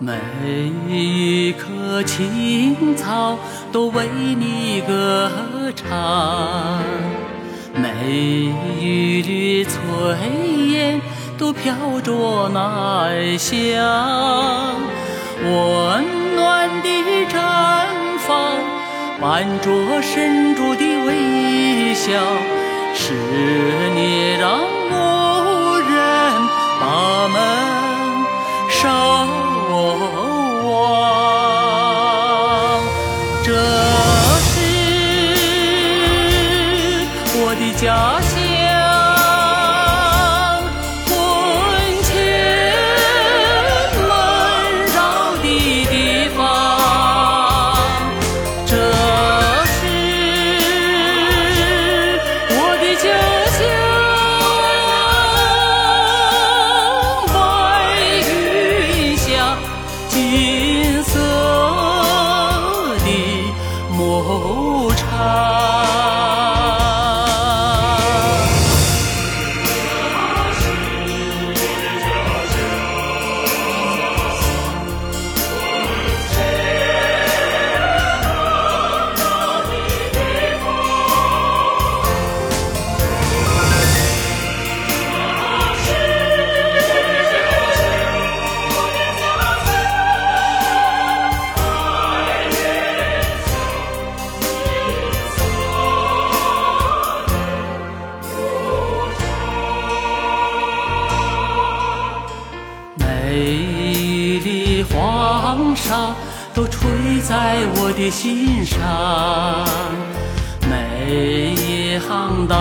每一棵青草都为你歌唱，每一缕炊烟都飘着奶香，温暖的绽放伴着深珠的微笑，是你让这黄沙都吹在我的心上，每一行大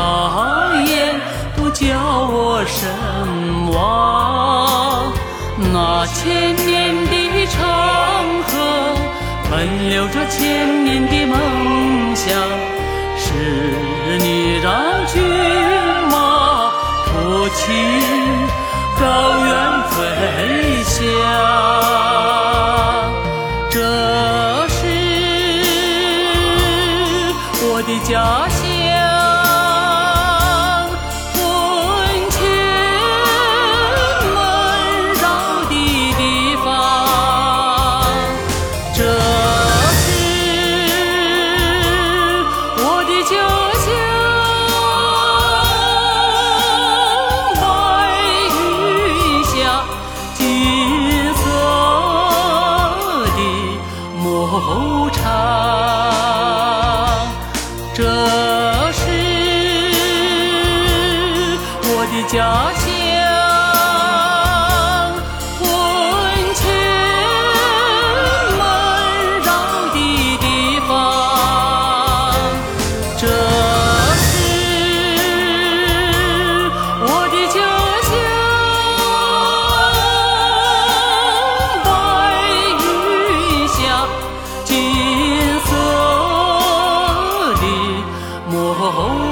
雁都叫我神往。那千年的长河奔流着千年的梦想，是你让骏的家乡，这是我的家乡。Hôm